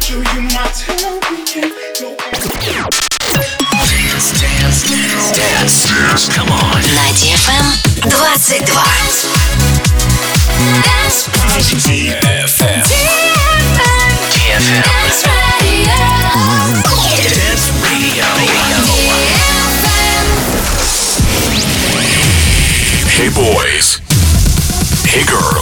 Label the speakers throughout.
Speaker 1: show you my time. We can go
Speaker 2: Dance, dance, dance, dance, dance. Come on.
Speaker 3: На DFM 22. Dance
Speaker 2: DFM. DFM.
Speaker 3: Dance Radio.
Speaker 2: Dance Radio. Hey boys. Hey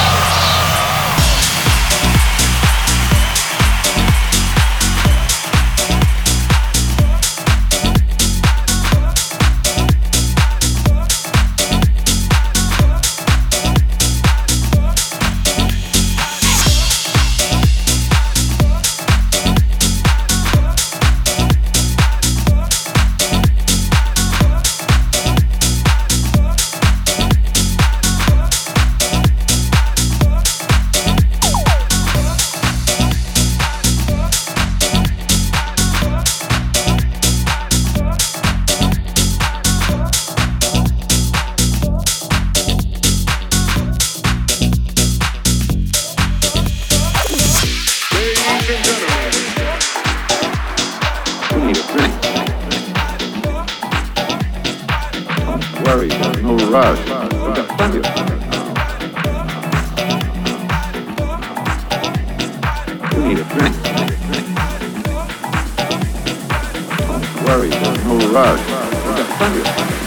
Speaker 4: Worry, there's no plenty of time.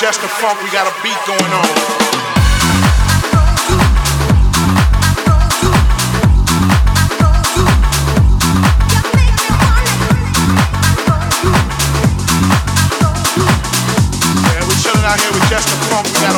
Speaker 5: Just the funk. We got a beat going on. Yeah, we're chilling out here with just the funk. We got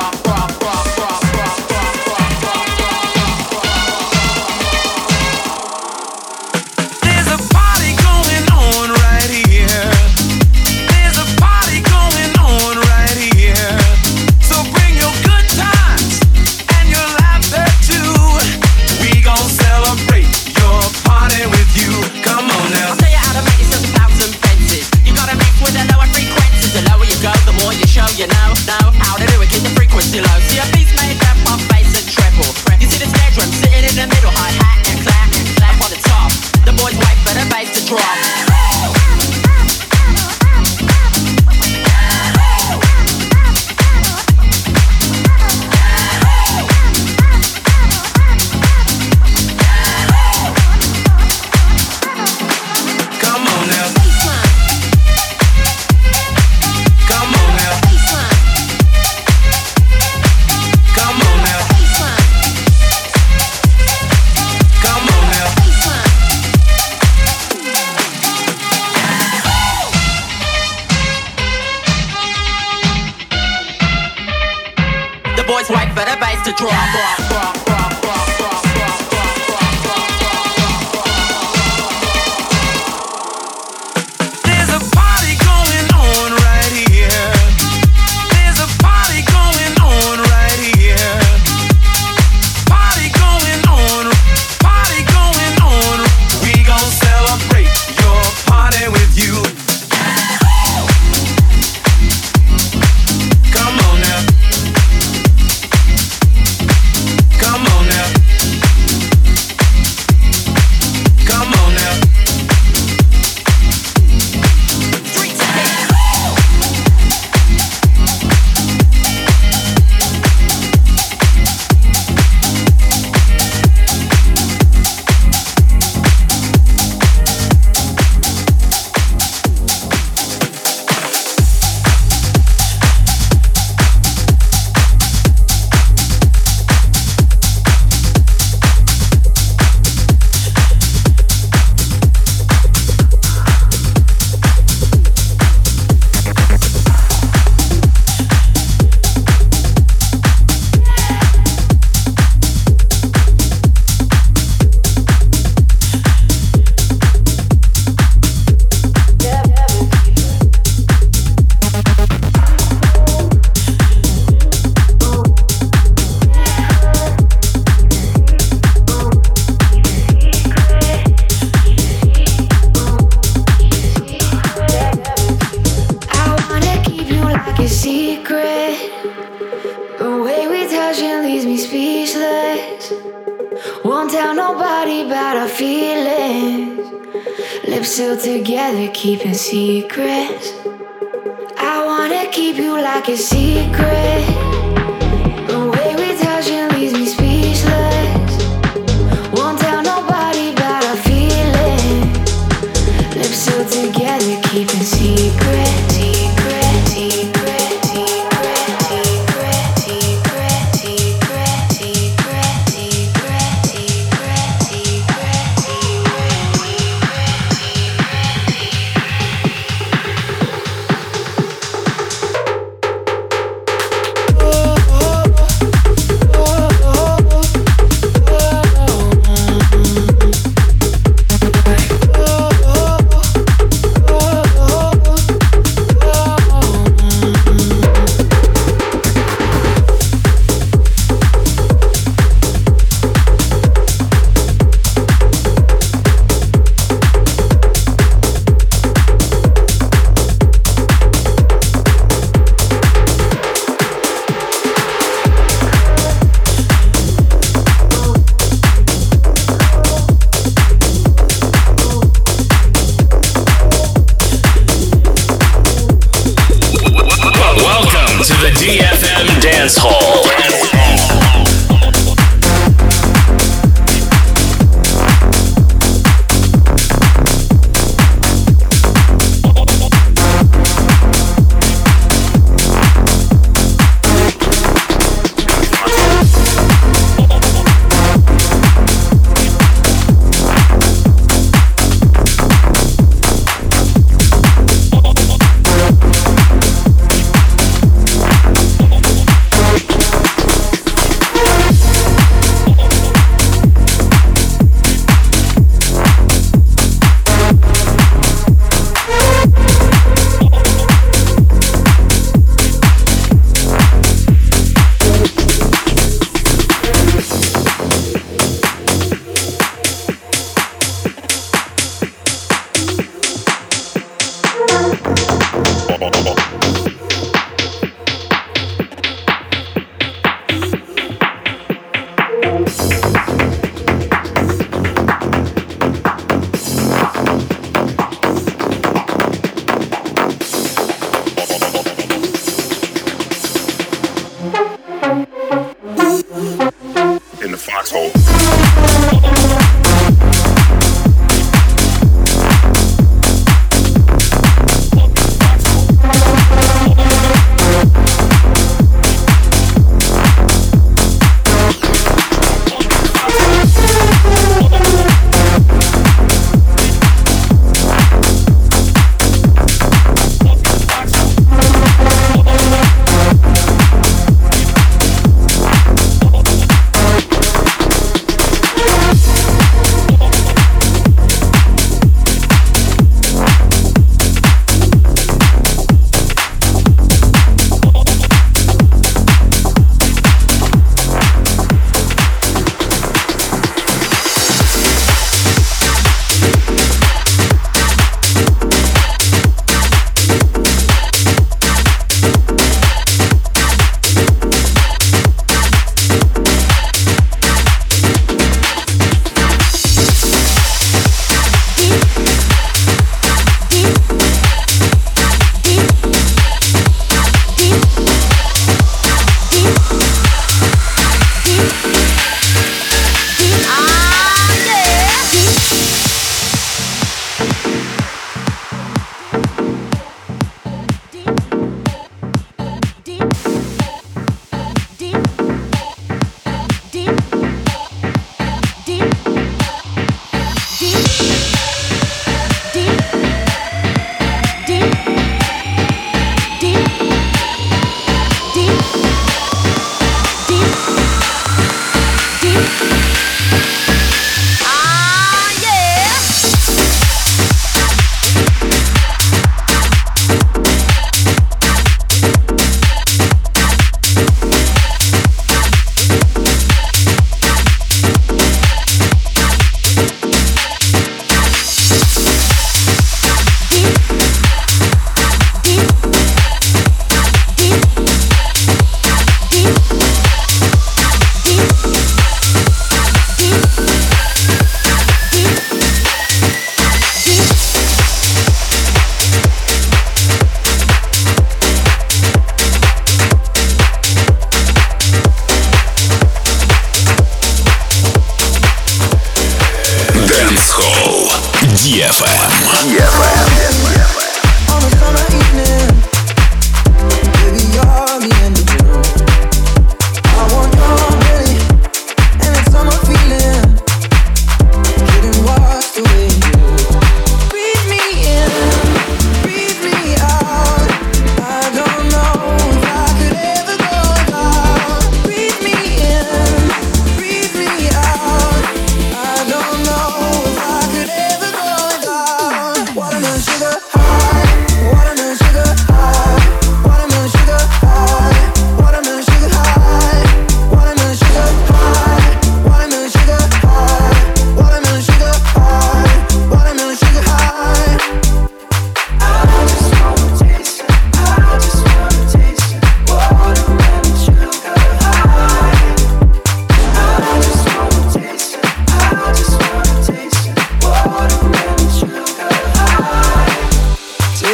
Speaker 4: rock, rock.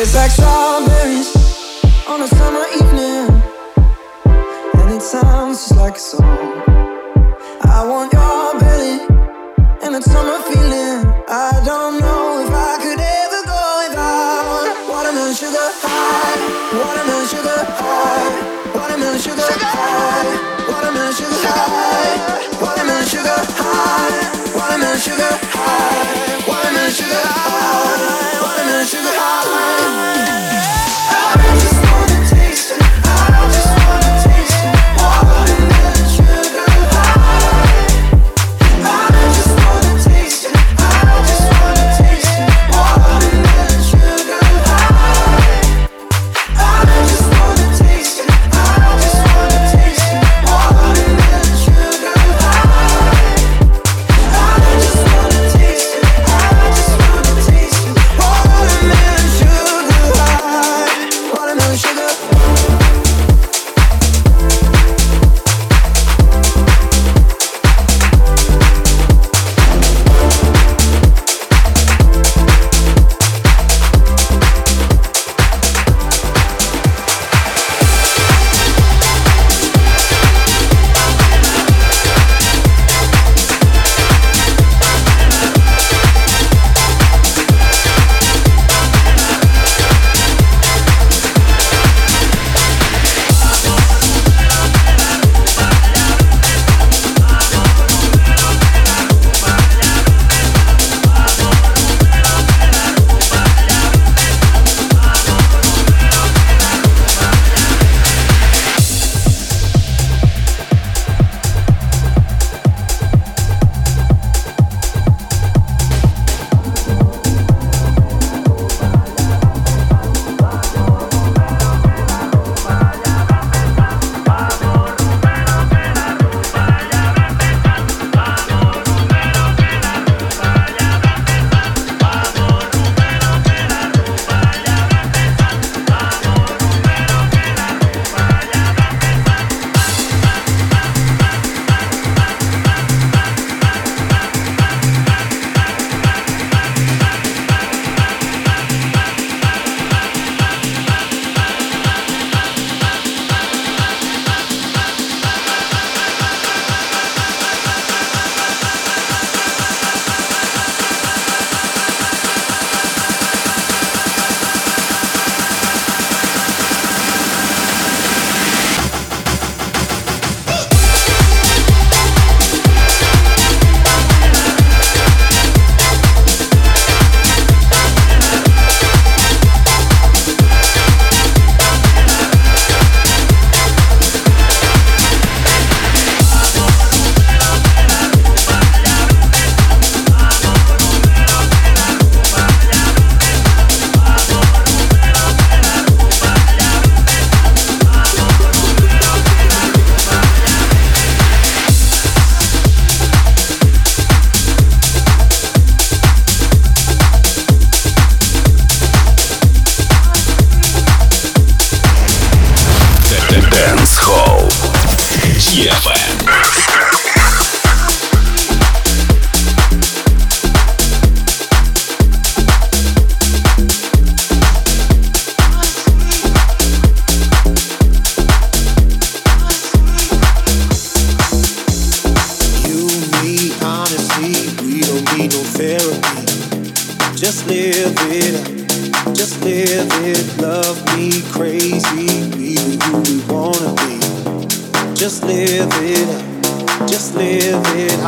Speaker 4: Tastes like strawberries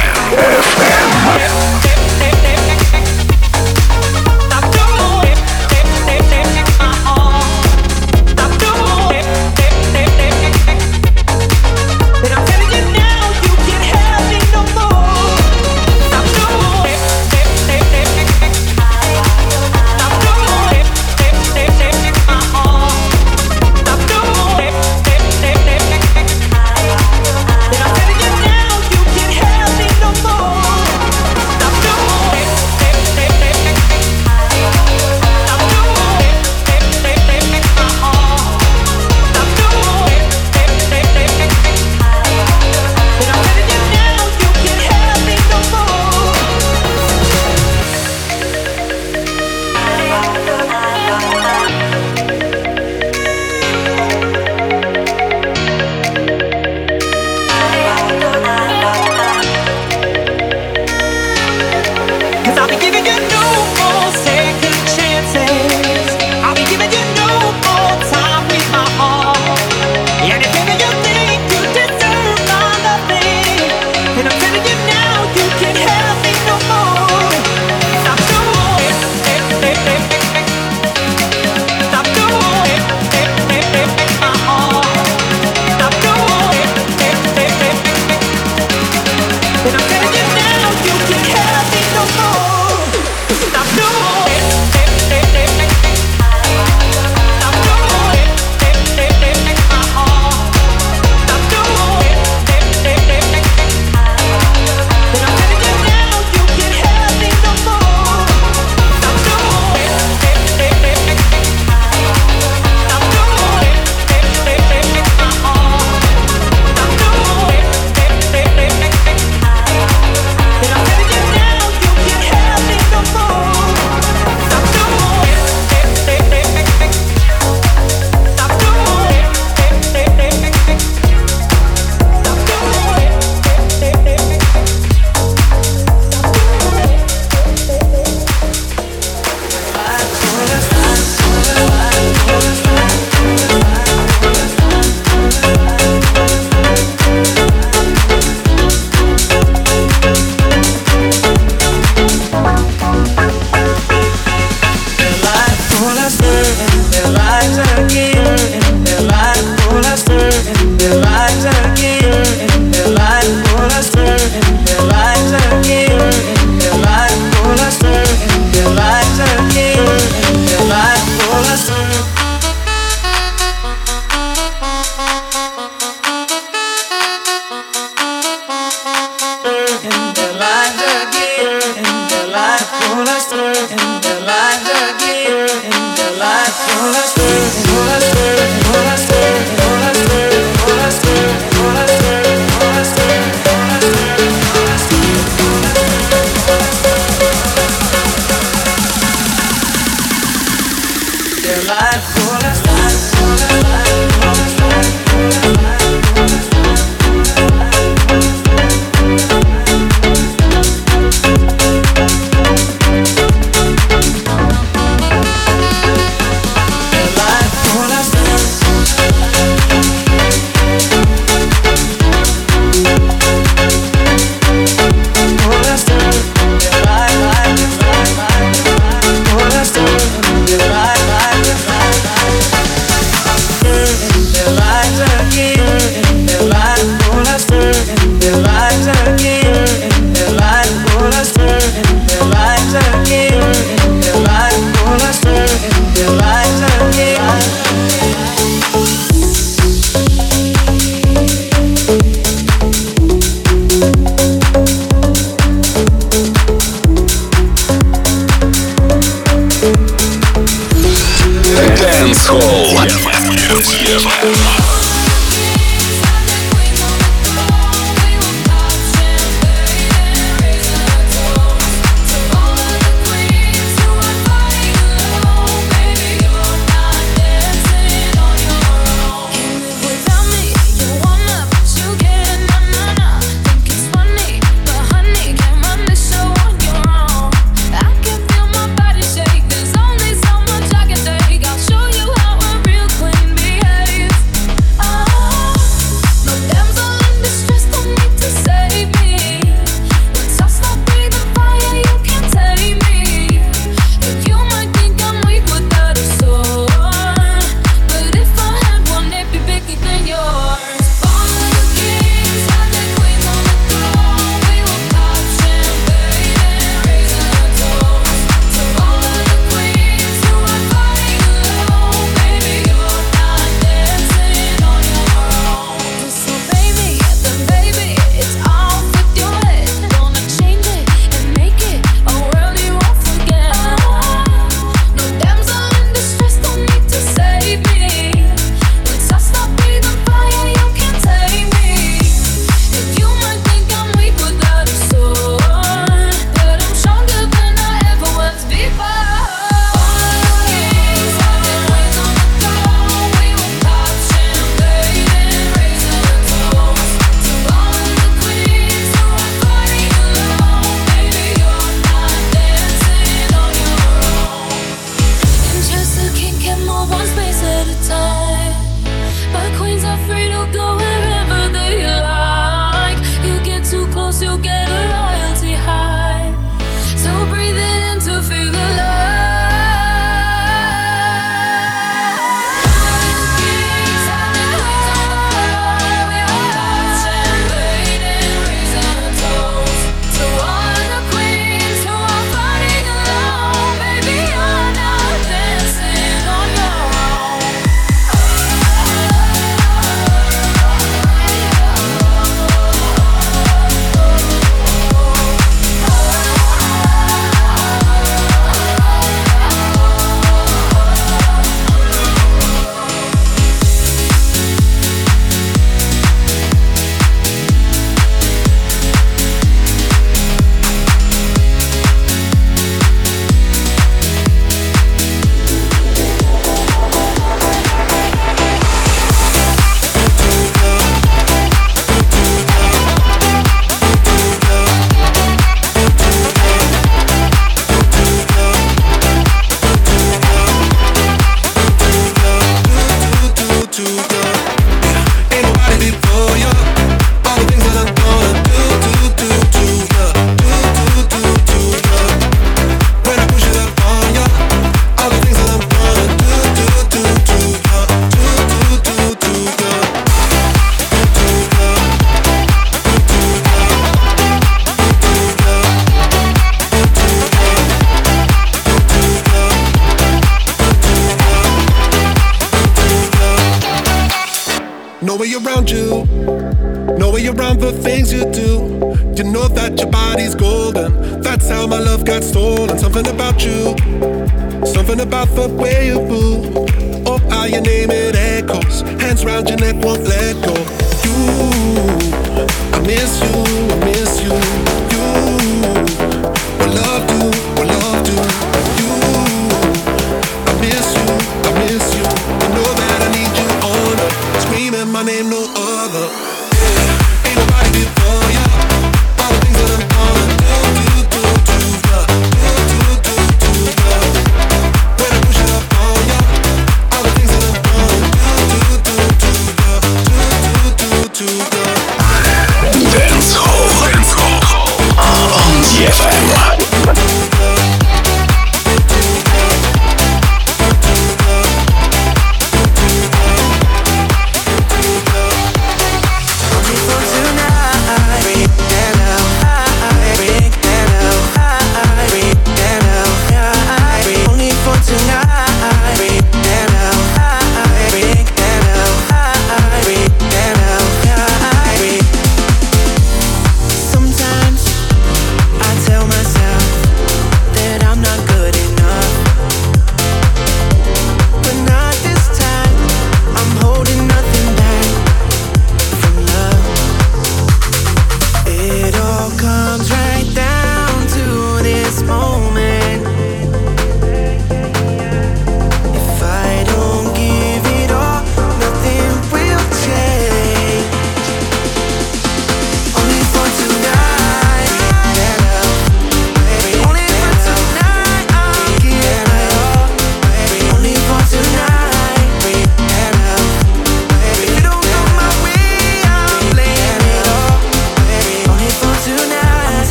Speaker 4: FM.